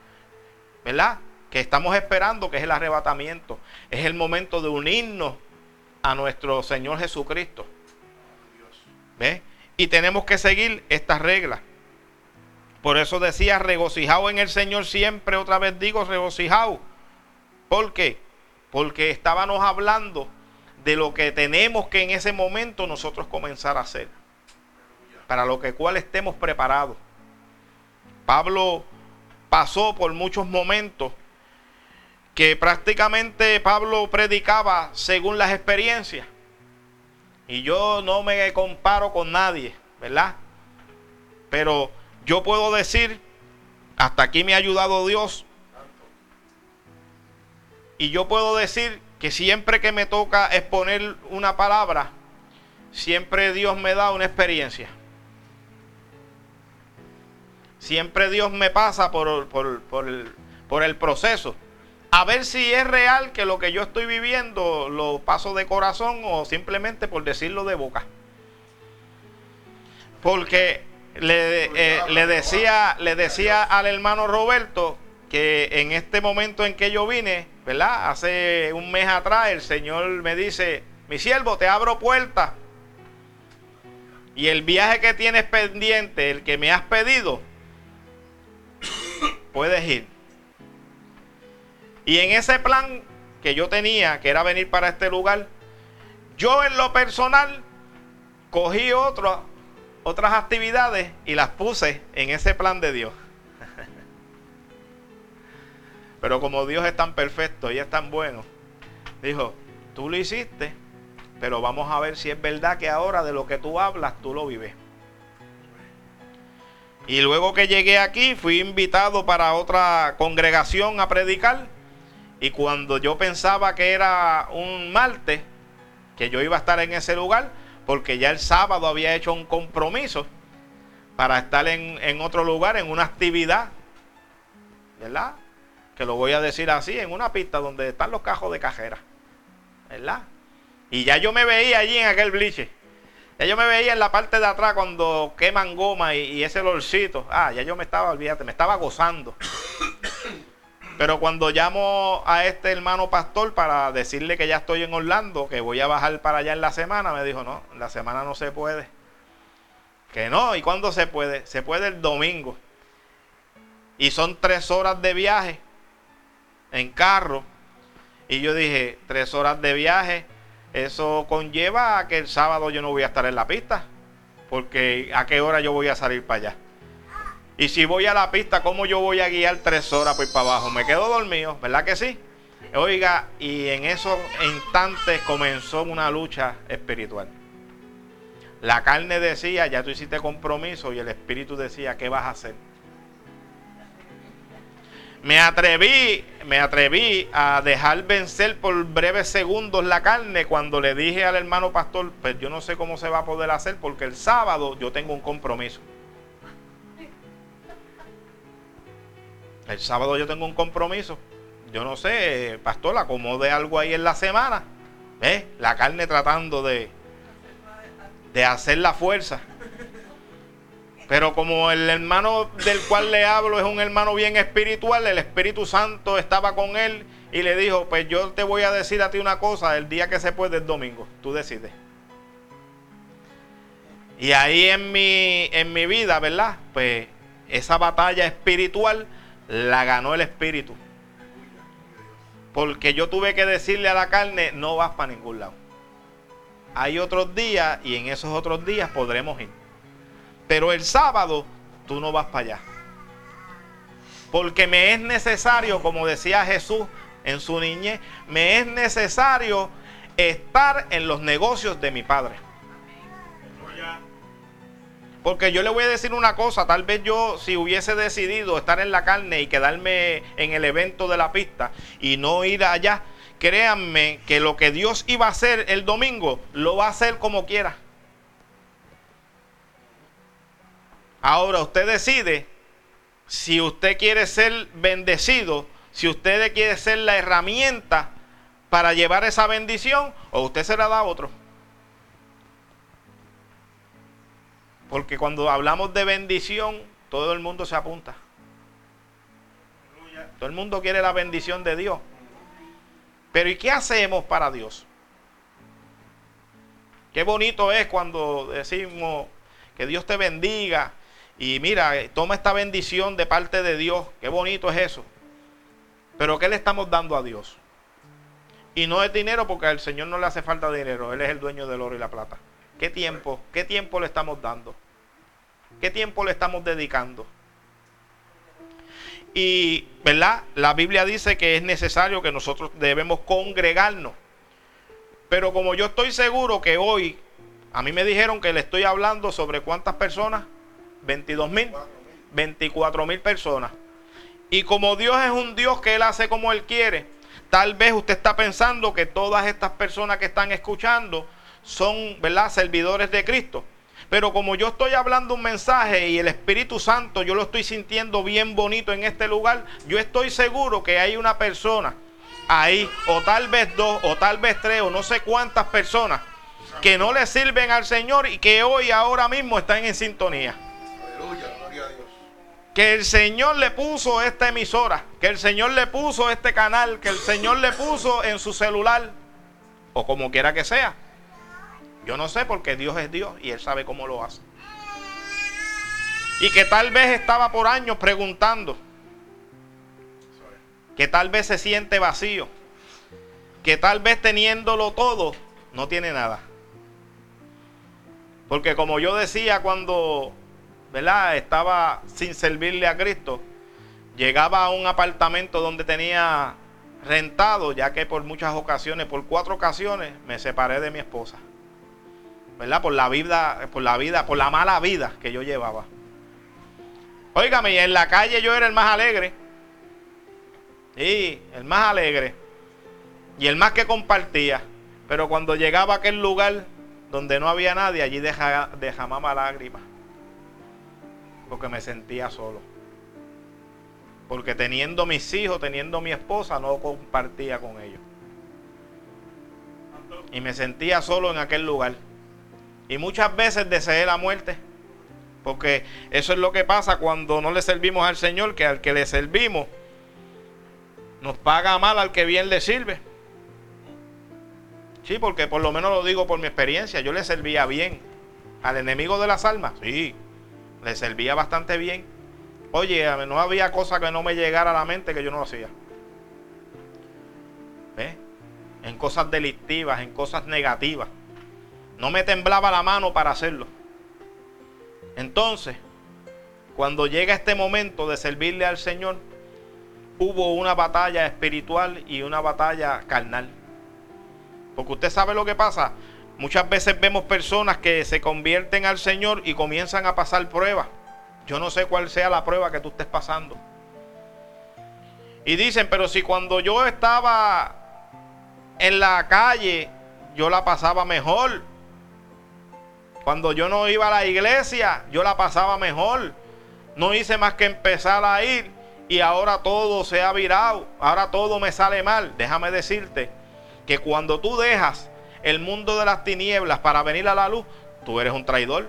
¿Verdad? Que estamos esperando, que es el arrebatamiento. Es el momento de unirnos a nuestro Señor Jesucristo. ¿Ve? Y tenemos que seguir estas reglas. Por eso decía, regocijado en el Señor siempre, otra vez digo, regocijado. ¿Por qué? Porque estábamos hablando de lo que tenemos que en ese momento nosotros comenzar a hacer. Para lo que cual estemos preparados. Pablo pasó por muchos momentos que prácticamente Pablo predicaba según las experiencias. Y yo no me comparo con nadie, ¿verdad? Pero yo puedo decir, hasta aquí me ha ayudado Dios. Y yo puedo decir que siempre que me toca exponer una palabra, siempre Dios me da una experiencia. Siempre Dios me pasa por, por, por, el, por el proceso. A ver si es real que lo que yo estoy viviendo lo paso de corazón o simplemente por decirlo de boca. Porque le, eh, le, decía, le decía al hermano Roberto que en este momento en que yo vine, Hace un mes atrás el Señor me dice, mi siervo, te abro puertas. Y el viaje que tienes pendiente, el que me has pedido, (coughs) puedes ir. Y en ese plan que yo tenía, que era venir para este lugar, yo en lo personal cogí otras actividades y las puse en ese plan de Dios. Pero como Dios es tan perfecto y es tan bueno, dijo, tú lo hiciste, pero vamos a ver si es verdad que ahora de lo que tú hablas, tú lo vives. Y luego que llegué aquí, fui invitado para otra congregación a predicar. Y cuando yo pensaba que era un martes, que yo iba a estar en ese lugar, porque ya el sábado había hecho un compromiso para estar en, otro lugar, en una actividad, ¿verdad? Que lo voy a decir así, en una pista donde están los cajos de cajera, ¿verdad? Y ya yo me veía allí en aquel bliche. Ya yo me veía en la parte de atrás cuando queman goma y, y ese olorcito. Ah, ya yo me estaba, olvídate, me estaba gozando. Pero cuando llamo a este hermano pastor para decirle que ya estoy en Orlando, que voy a bajar para allá en la semana, me dijo, no, la semana no se puede. Que no, ¿y cuándo se puede? Se puede el domingo. Y son tres horas de viaje en carro. Y yo dije, tres horas de viaje, eso conlleva a que el sábado yo no voy a estar en la pista. Porque a qué hora yo voy a salir para allá. Y si voy a la pista, ¿cómo yo voy a guiar tres horas por para abajo? Me quedo dormido, ¿verdad que sí? Oiga, y en esos instantes comenzó una lucha espiritual. La carne decía, ya tú hiciste compromiso, y el espíritu decía, ¿qué vas a hacer? Me atreví, me atreví a dejar vencer por breves segundos la carne cuando le dije al hermano pastor, pues yo no sé cómo se va a poder hacer porque el sábado yo tengo un compromiso. El sábado yo tengo un compromiso. Yo no sé, pastor, acomode algo ahí en la semana. ¿Eh? La carne tratando de, de hacer la fuerza. Pero como el hermano del cual le hablo es un hermano bien espiritual, el Espíritu Santo estaba con él y le dijo, pues yo te voy a decir a ti una cosa, el día que se puede es domingo, tú decides. Y ahí en mi, en mi vida, ¿verdad? Pues esa batalla espiritual la ganó el espíritu. Porque yo tuve que decirle a la carne, no vas para ningún lado. Hay otros días y en esos otros días podremos ir. Pero el sábado tú no vas para allá. Porque me es necesario, como decía Jesús en su niñez, me es necesario estar en los negocios de mi Padre. Porque yo le voy a decir una cosa, tal vez yo si hubiese decidido estar en la carne y quedarme en el evento de la pista y no ir allá, créanme que lo que Dios iba a hacer el domingo, lo va a hacer como quiera. Ahora usted decide si usted quiere ser bendecido, si usted quiere ser la herramienta para llevar esa bendición o usted se la da a otro. Porque cuando hablamos de bendición, todo el mundo se apunta. Todo el mundo quiere la bendición de Dios. Pero ¿y qué hacemos para Dios? Qué bonito es cuando decimos que Dios te bendiga y mira, toma esta bendición de parte de Dios. Qué bonito es eso. Pero ¿qué le estamos dando a Dios? Y no es dinero porque al Señor no le hace falta dinero. Él es el dueño del oro y la plata. ¿Qué tiempo? ¿Qué tiempo le estamos dando? ¿Qué tiempo le estamos dedicando? Y, ¿verdad? La Biblia dice que es necesario que nosotros debemos congregarnos. Pero como yo estoy seguro que hoy, a mí me dijeron que le estoy hablando sobre cuántas personas, 22 mil, 24 mil personas. Y como Dios es un Dios que Él hace como Él quiere, tal vez usted está pensando que todas estas personas que están escuchando son, ¿verdad?, servidores de Cristo. Pero como yo estoy hablando un mensaje y el Espíritu Santo yo lo estoy sintiendo bien bonito en este lugar, yo estoy seguro que hay una persona ahí, o tal vez dos, o tal vez tres, o no sé cuántas personas que no le sirven al Señor y que hoy, ahora mismo están en sintonía. Que el Señor le puso esta emisora, que el Señor le puso este canal, que el Señor le puso en su celular, o como quiera que sea. Yo no sé porque Dios es Dios y Él sabe cómo lo hace. Y que tal vez estaba por años preguntando. Que tal vez se siente vacío. Que tal vez teniéndolo todo, no tiene nada. Porque como yo decía cuando, ¿verdad? Estaba sin servirle a Cristo, llegaba a un apartamento donde tenía rentado, ya que por muchas ocasiones, por cuatro ocasiones, me separé de mi esposa. ¿verdad? Por la vida, por la vida, por la mala vida que yo llevaba. Óigame, en la calle yo era el más alegre. Sí, el más alegre. Y el más que compartía. Pero cuando llegaba a aquel lugar donde no había nadie, allí dejaba lágrimas. Porque me sentía solo. Porque teniendo mis hijos, teniendo mi esposa, no compartía con ellos. Y me sentía solo en aquel lugar. Y muchas veces deseé la muerte. Porque eso es lo que pasa cuando no le servimos al Señor, que al que le servimos nos paga mal al que bien le sirve. Sí, porque por lo menos lo digo por mi experiencia, yo le servía bien. Al enemigo de las almas, sí, le servía bastante bien. Oye, no había cosa que no me llegara a la mente que yo no hacía. ¿Ves? En cosas delictivas, en cosas negativas. No me temblaba la mano para hacerlo. Entonces, cuando llega este momento de servirle al Señor, hubo una batalla espiritual y una batalla carnal. Porque usted sabe lo que pasa. Muchas veces vemos personas que se convierten al Señor y comienzan a pasar pruebas. Yo no sé cuál sea la prueba que tú estés pasando. Y dicen, pero si cuando yo estaba en la calle, yo la pasaba mejor. Cuando yo no iba a la iglesia, yo la pasaba mejor. No hice más que empezar a ir y ahora todo se ha virado. Ahora todo me sale mal. Déjame decirte que cuando tú dejas el mundo de las tinieblas para venir a la luz, tú eres un traidor.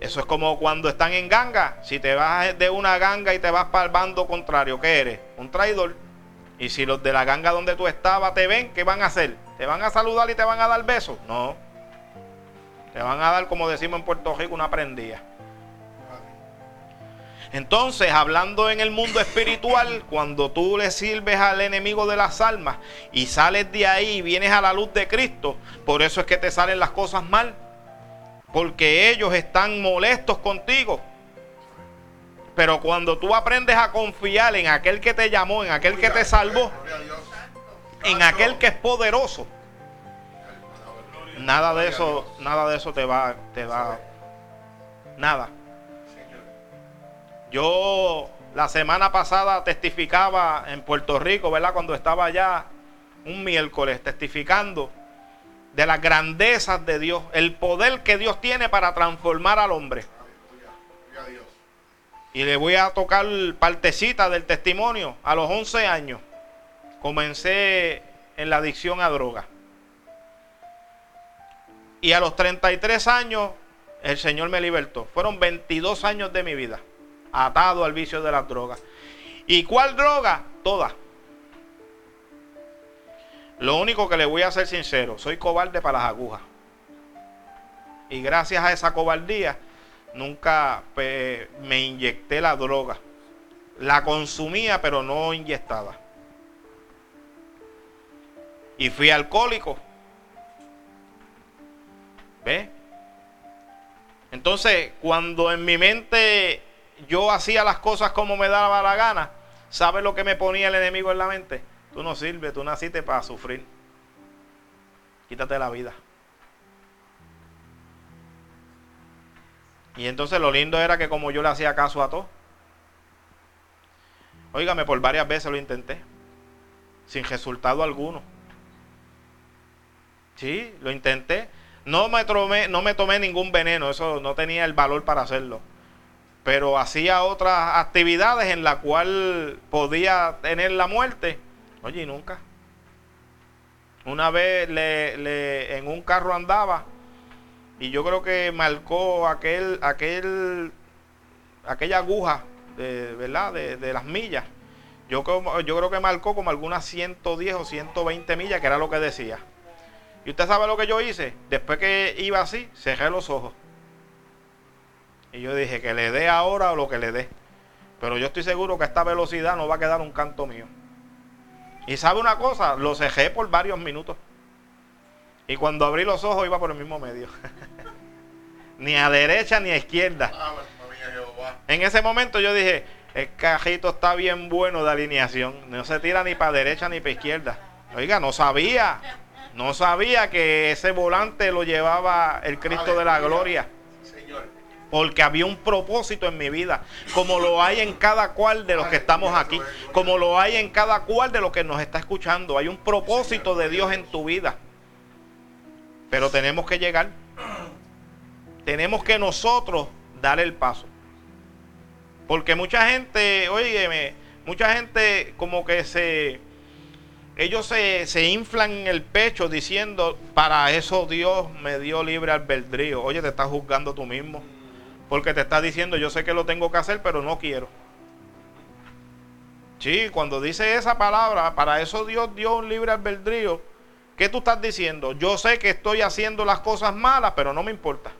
Eso es como cuando están en ganga. Si te vas de una ganga y te vas para el bando contrario, ¿qué eres? Un traidor. Y si los de la ganga donde tú estabas te ven, ¿qué van a hacer? ¿Te van a saludar y te van a dar besos? No. Te van a dar, como decimos en Puerto Rico, una prendida. Entonces, hablando en el mundo espiritual, cuando tú le sirves al enemigo de las almas y sales de ahí y vienes a la luz de Cristo, por eso es que te salen las cosas mal. Porque ellos están molestos contigo. Pero cuando tú aprendes a confiar en aquel que te llamó, en aquel que te salvó, en aquel que es poderoso, nada de eso, nada de eso te va, te va, nada. Yo la semana pasada testificaba en Puerto Rico, ¿verdad? Cuando estaba allá un miércoles testificando de las grandezas de Dios, el poder que Dios tiene para transformar al hombre. Y le voy a tocar partecita del testimonio. A los 11 años comencé en la adicción a droga. Y a los 33 años el Señor me libertó. Fueron 22 años de mi vida atado al vicio de las drogas. ¿Y cuál droga? Todas. Lo único que le voy a ser sincero, soy cobarde para las agujas. Y gracias a esa cobardía, nunca me inyecté la droga. La consumía, pero no inyectada. Y fui alcohólico. ¿Ve? Entonces, cuando en mi mente yo hacía las cosas como me daba la gana, ¿sabes lo que me ponía el enemigo en la mente? Tú no sirves, tú naciste para sufrir. Quítate la vida. Y entonces lo lindo era que como yo le hacía caso a todo, óigame, por varias veces lo intenté, sin resultado alguno. Sí, lo intenté. No me, tomé, no me tomé ningún veneno, eso no tenía el valor para hacerlo pero hacía otras actividades en la cual podía tener la muerte. Oye, nunca. Una vez le, en un carro andaba y yo creo que marcó aquel, aquel, aquella aguja, de, ¿verdad? De, las millas. Yo, yo creo que marcó como algunas 110 o 120 millas, que era lo que decía. Y usted sabe lo que yo hice. Después que iba así, cerré los ojos. Y yo dije que le dé ahora o lo que le dé. Pero yo estoy seguro que a esta velocidad no va a quedar un canto mío. Y sabe una cosa, lo cejé por varios minutos. Y cuando abrí los ojos iba por el mismo medio. (laughs) ni a derecha ni a izquierda. Ah, en ese momento yo dije, el cajito está bien bueno de alineación. No se tira ni para derecha ni para izquierda. Oiga, no sabía. No sabía que ese volante lo llevaba el Cristo de la Gloria porque había un propósito en mi vida, como lo hay en cada cual de los que estamos aquí, como lo hay en cada cual de los que nos está escuchando. Hay un propósito de Dios en tu vida. Pero tenemos que llegar. Tenemos que nosotros dar el paso. Porque mucha gente, oígeme, mucha gente como que se, ellos se, se, inflan en el pecho diciendo, para eso Dios me dio libre albedrío. Oye, te estás juzgando tú mismo. Porque te está diciendo, yo sé que lo tengo que hacer, pero no quiero. Sí, cuando dice esa palabra, para eso Dios dio un libre albedrío. ¿Qué tú estás diciendo? Yo sé que estoy haciendo las cosas malas, pero no me importa.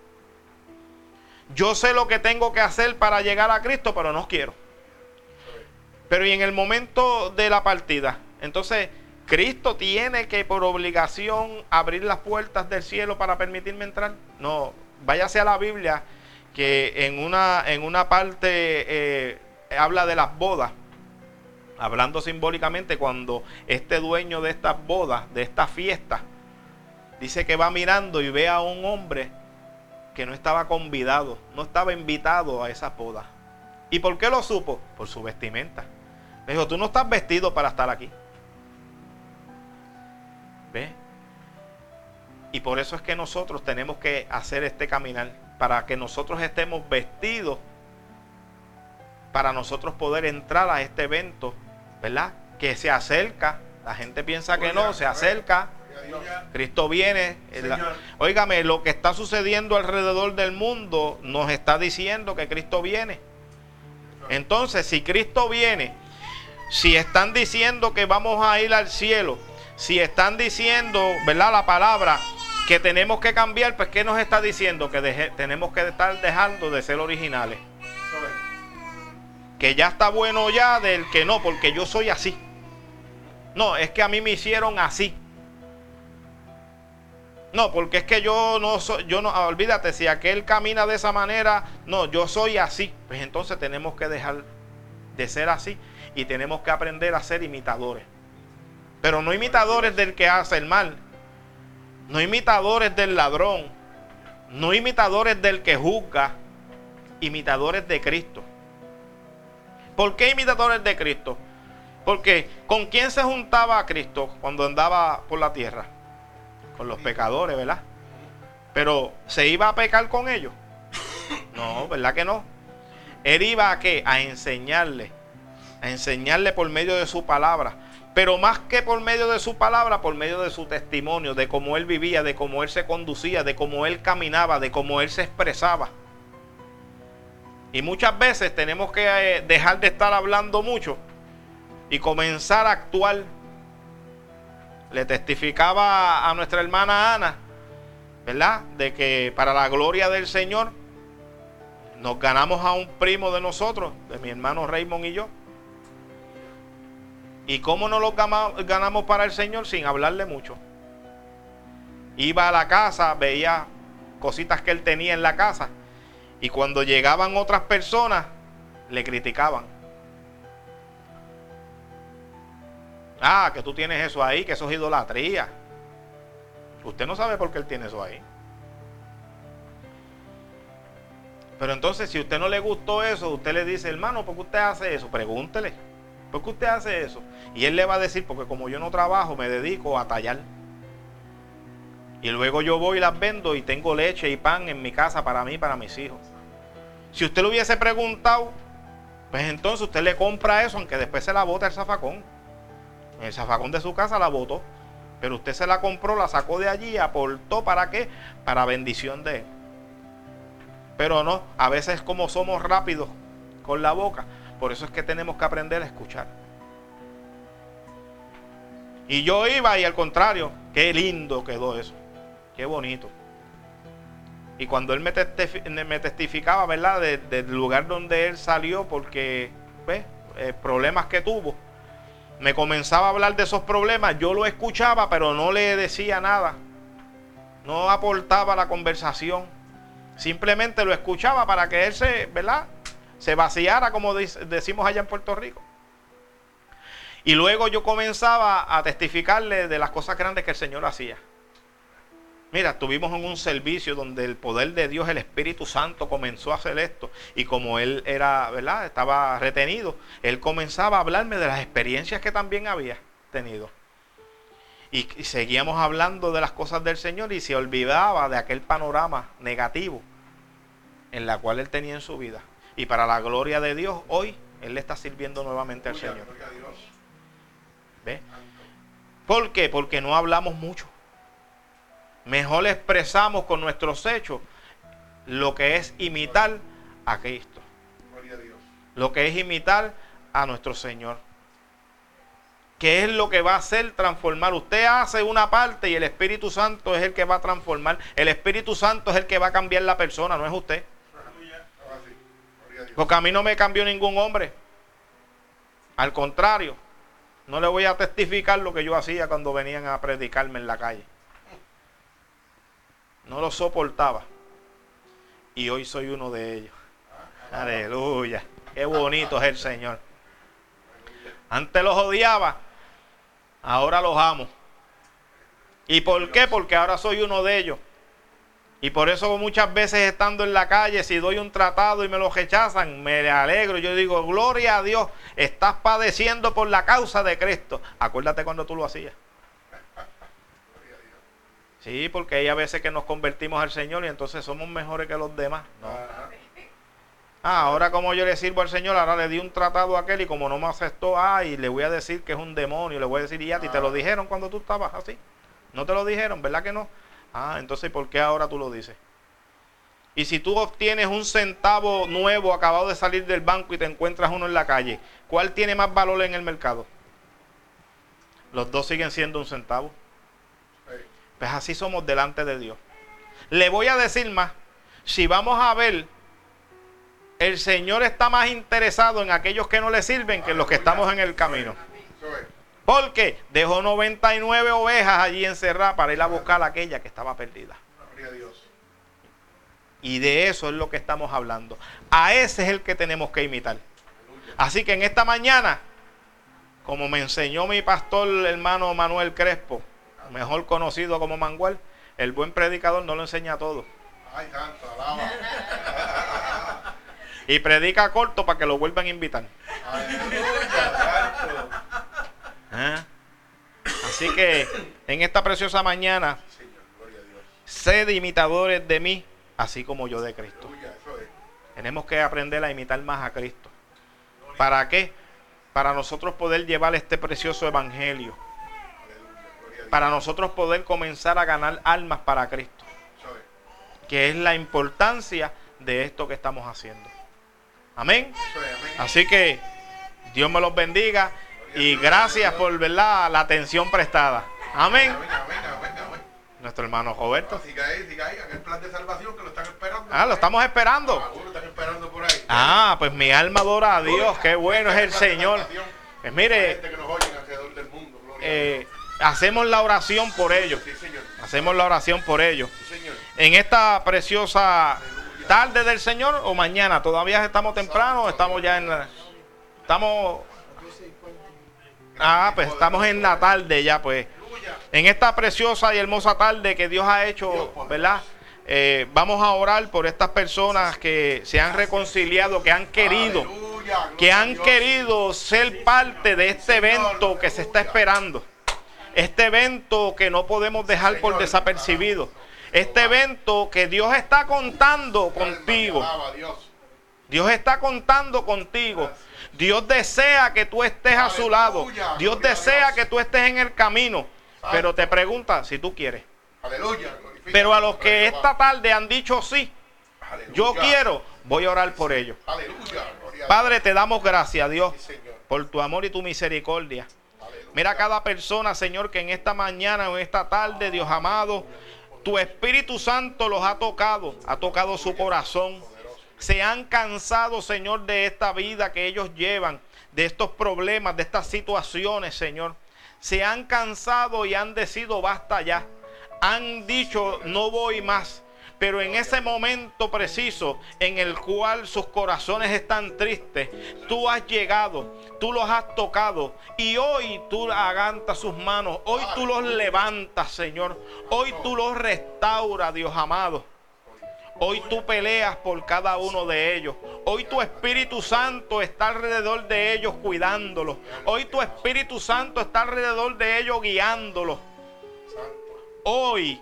Yo sé lo que tengo que hacer para llegar a Cristo, pero no quiero. Pero y en el momento de la partida, entonces Cristo tiene que por obligación abrir las puertas del cielo para permitirme entrar. No, váyase a la Biblia que en una, en una parte eh, habla de las bodas, hablando simbólicamente cuando este dueño de estas bodas, de esta fiesta, dice que va mirando y ve a un hombre que no estaba convidado, no estaba invitado a esa boda. ¿Y por qué lo supo? Por su vestimenta. Le dijo, tú no estás vestido para estar aquí. ¿Ve? Y por eso es que nosotros tenemos que hacer este caminar para que nosotros estemos vestidos para nosotros poder entrar a este evento, ¿verdad? Que se acerca, la gente piensa que no, se acerca, Cristo viene. Óigame, lo que está sucediendo alrededor del mundo nos está diciendo que Cristo viene. Entonces, si Cristo viene, si están diciendo que vamos a ir al cielo, si están diciendo, ¿verdad? La palabra que tenemos que cambiar, pues ¿qué nos está diciendo? Que tenemos que estar dejando de ser originales. Que ya está bueno ya del que no, porque yo soy así. No, es que a mí me hicieron así. No, porque es que yo no soy, yo no, olvídate, si aquel camina de esa manera, no, yo soy así. Pues entonces tenemos que dejar de ser así y tenemos que aprender a ser imitadores. Pero no imitadores del que hace el mal, no imitadores del ladrón, no imitadores del que juzga, imitadores de Cristo. ¿Por qué imitadores de Cristo? Porque ¿con quién se juntaba Cristo cuando andaba por la tierra? con los pecadores, ¿verdad? Pero ¿se iba a pecar con ellos? No, ¿verdad que no? Él iba a qué? A enseñarle, a enseñarle por medio de su palabra. Pero más que por medio de su palabra, por medio de su testimonio, de cómo él vivía, de cómo él se conducía, de cómo él caminaba, de cómo él se expresaba. Y muchas veces tenemos que eh, dejar de estar hablando mucho y comenzar a actuar le testificaba a nuestra hermana Ana, ¿verdad? De que para la gloria del Señor nos ganamos a un primo de nosotros, de mi hermano Raymond y yo. ¿Y cómo no lo ganamos para el Señor? Sin hablarle mucho. Iba a la casa, veía cositas que él tenía en la casa. Y cuando llegaban otras personas, le criticaban. Ah, que tú tienes eso ahí, que eso es idolatría. Usted no sabe por qué él tiene eso ahí. Pero entonces, si a usted no le gustó eso, usted le dice, hermano, ¿por qué usted hace eso? Pregúntele, ¿por qué usted hace eso? Y él le va a decir, porque como yo no trabajo, me dedico a tallar. Y luego yo voy y las vendo y tengo leche y pan en mi casa para mí para mis hijos. Si usted le hubiese preguntado, pues entonces usted le compra eso, aunque después se la bota el zafacón el zafacón de su casa la botó. Pero usted se la compró, la sacó de allí, aportó para qué? Para bendición de él. Pero no, a veces como somos rápidos con la boca, por eso es que tenemos que aprender a escuchar. Y yo iba y al contrario, qué lindo quedó eso, qué bonito. Y cuando él me, testificaba, ¿verdad? del lugar donde él salió, porque, ¿ves? Eh, problemas que tuvo, me comenzaba a hablar de esos problemas, yo lo escuchaba, pero no le decía nada. No aportaba la conversación. Simplemente lo escuchaba para que él se, ¿verdad? Se vaciara, como decimos allá en Puerto Rico. Y luego yo comenzaba a testificarle de las cosas grandes que el Señor hacía. Mira, estuvimos en un servicio donde el poder de Dios, el Espíritu Santo, comenzó a hacer esto. Y como él era, ¿verdad? Estaba retenido, él comenzaba a hablarme de las experiencias que también había tenido. Y, seguíamos hablando de las cosas del Señor y se olvidaba de aquel panorama negativo en la cual él tenía en su vida. Y para la gloria de Dios, hoy él le está sirviendo nuevamente al Señor. ¿Ve? ¿Por qué? Porque no hablamos mucho. Mejor expresamos con nuestros hechos lo que es imitar a Cristo. Lo que es imitar a nuestro Señor. ¿Qué es lo que va a hacer transformar? Usted hace una parte y el Espíritu Santo es el que va a transformar. El Espíritu Santo es el que va a cambiar la persona, no es usted. Porque a mí no me cambió ningún hombre. Al contrario, no le voy a testificar lo que yo hacía cuando venían a predicarme en la calle. No lo soportaba. Y hoy soy uno de ellos. Aleluya. Qué bonito es el Señor. Antes los odiaba. Ahora los amo. ¿Y por qué? Porque ahora soy uno de ellos. Y por eso muchas veces estando en la calle, si doy un tratado y me lo rechazan, me alegro. Yo digo, gloria a Dios, estás padeciendo por la causa de Cristo. Acuérdate cuando tú lo hacías. Sí, porque hay a veces que nos convertimos al Señor y entonces somos mejores que los demás. Ah, ahora como yo le sirvo al Señor, ahora le di un tratado a aquel y como no me aceptó, ah, y le voy a decir que es un demonio, le voy a decir, y a ti te lo dijeron cuando tú estabas así. ¿No te lo dijeron? ¿Verdad que no? Ah, entonces ¿por qué ahora tú lo dices? Y si tú obtienes un centavo nuevo acabado de salir del banco y te encuentras uno en la calle, ¿cuál tiene más valor en el mercado? Los dos siguen siendo un centavo. Pues así somos delante de Dios. Le voy a decir más. Si vamos a ver, el Señor está más interesado en aquellos que no le sirven que en los que estamos en el camino. Porque dejó 99 ovejas allí encerradas para ir a buscar a aquella que estaba perdida. Y de eso es lo que estamos hablando. A ese es el que tenemos que imitar. Así que en esta mañana, como me enseñó mi pastor hermano Manuel Crespo, mejor conocido como Mangual, el buen predicador no lo enseña todo. Ay, tanto, alaba. y predica corto para que lo vuelvan a invitar. ¿Eh? Así que en esta preciosa mañana, sed imitadores de mí, así como yo de Cristo. Tenemos que aprender a imitar más a Cristo. ¿Para qué? Para nosotros poder llevar este precioso evangelio. Para nosotros poder comenzar a ganar almas para Cristo. Que es la importancia de esto que estamos haciendo. Amén. Así que Dios me los bendiga y gracias por ¿verdad? la atención prestada. Amén. Nuestro hermano Roberto. Siga ahí, siga ahí, aquel plan de salvación que lo están esperando. Ah, lo estamos esperando. Ah, pues mi alma adora a Dios. Qué bueno es el Señor. Pues mire, eh, hacemos la oración por ellos. Hacemos la oración por ellos. En esta preciosa tarde del Señor o mañana, todavía estamos temprano, estamos ya en la, estamos Ah, pues estamos en la tarde ya, pues en esta preciosa y hermosa tarde que Dios ha hecho, ¿verdad? Eh, vamos a orar por estas personas que se han reconciliado, que han querido, que han querido ser parte de este evento que se está esperando. Este evento que no podemos dejar por desapercibido. Este evento que Dios está contando contigo. Dios está contando contigo. Dios desea que tú estés a su lado. Dios desea que tú estés en el camino. Pero te pregunta si tú quieres. Aleluya. Pero a los que esta tarde han dicho sí, yo quiero, voy a orar por ellos. Padre, te damos gracias, Dios, por tu amor y tu misericordia. Mira a cada persona, Señor, que en esta mañana o en esta tarde, Dios amado, tu Espíritu Santo los ha tocado, ha tocado su corazón. Se han cansado, Señor, de esta vida que ellos llevan, de estos problemas, de estas situaciones, Señor se han cansado y han decidido basta ya. Han dicho no voy más. Pero en ese momento preciso en el cual sus corazones están tristes, tú has llegado, tú los has tocado y hoy tú agantas sus manos, hoy tú los levantas, Señor, hoy tú los restauras, Dios amado. Hoy tú peleas por cada uno de ellos. Hoy tu Espíritu Santo está alrededor de ellos cuidándolos. Hoy tu Espíritu Santo está alrededor de ellos guiándolos. Hoy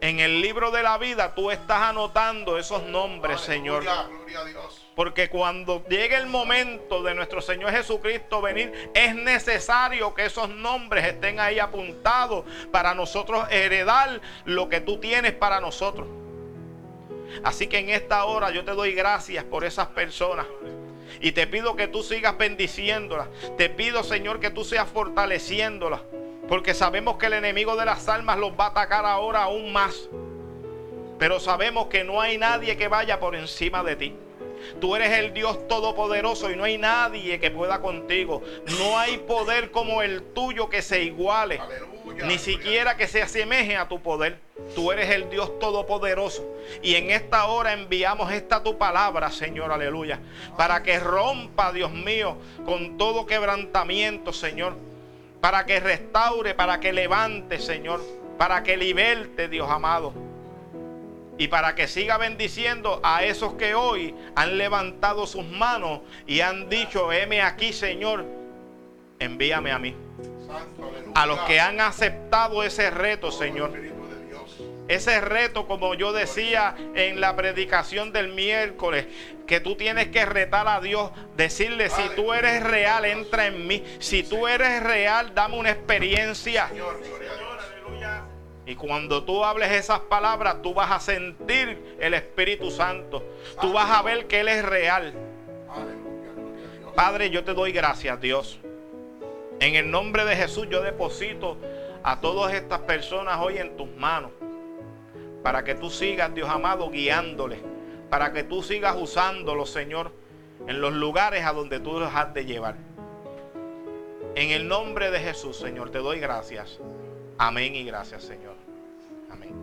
en el libro de la vida tú estás anotando esos nombres, Señor. Porque cuando llegue el momento de nuestro Señor Jesucristo venir, es necesario que esos nombres estén ahí apuntados para nosotros heredar lo que tú tienes para nosotros. Así que en esta hora yo te doy gracias por esas personas. Y te pido que tú sigas bendiciéndolas. Te pido, Señor, que tú seas fortaleciéndolas. Porque sabemos que el enemigo de las almas los va a atacar ahora aún más. Pero sabemos que no hay nadie que vaya por encima de ti. Tú eres el Dios todopoderoso y no hay nadie que pueda contigo. No hay poder como el tuyo que se iguale. Ni siquiera que se asemeje a tu poder. Tú eres el Dios todopoderoso. Y en esta hora enviamos esta tu palabra, Señor, aleluya. Para que rompa, Dios mío, con todo quebrantamiento, Señor. Para que restaure, para que levante, Señor. Para que liberte, Dios amado y para que siga bendiciendo a esos que hoy han levantado sus manos y han dicho, heme aquí Señor, envíame a mí. A los que han aceptado ese reto, Señor. Ese reto, como yo decía en la predicación del miércoles, que tú tienes que retar a Dios, decirle, si tú eres real, entra en mí. Si tú eres real, dame una experiencia. Y cuando tú hables esas palabras, tú vas a sentir el Espíritu Santo. Tú vas a ver que Él es real. Padre, yo te doy gracias, Dios. En el nombre de Jesús yo deposito a todas estas personas hoy en tus manos. Para que tú sigas, Dios amado, guiándoles. Para que tú sigas usándolos, Señor, en los lugares a donde tú los has de llevar. En el nombre de Jesús, Señor, te doy gracias. Amén y gracias, Señor. Amén.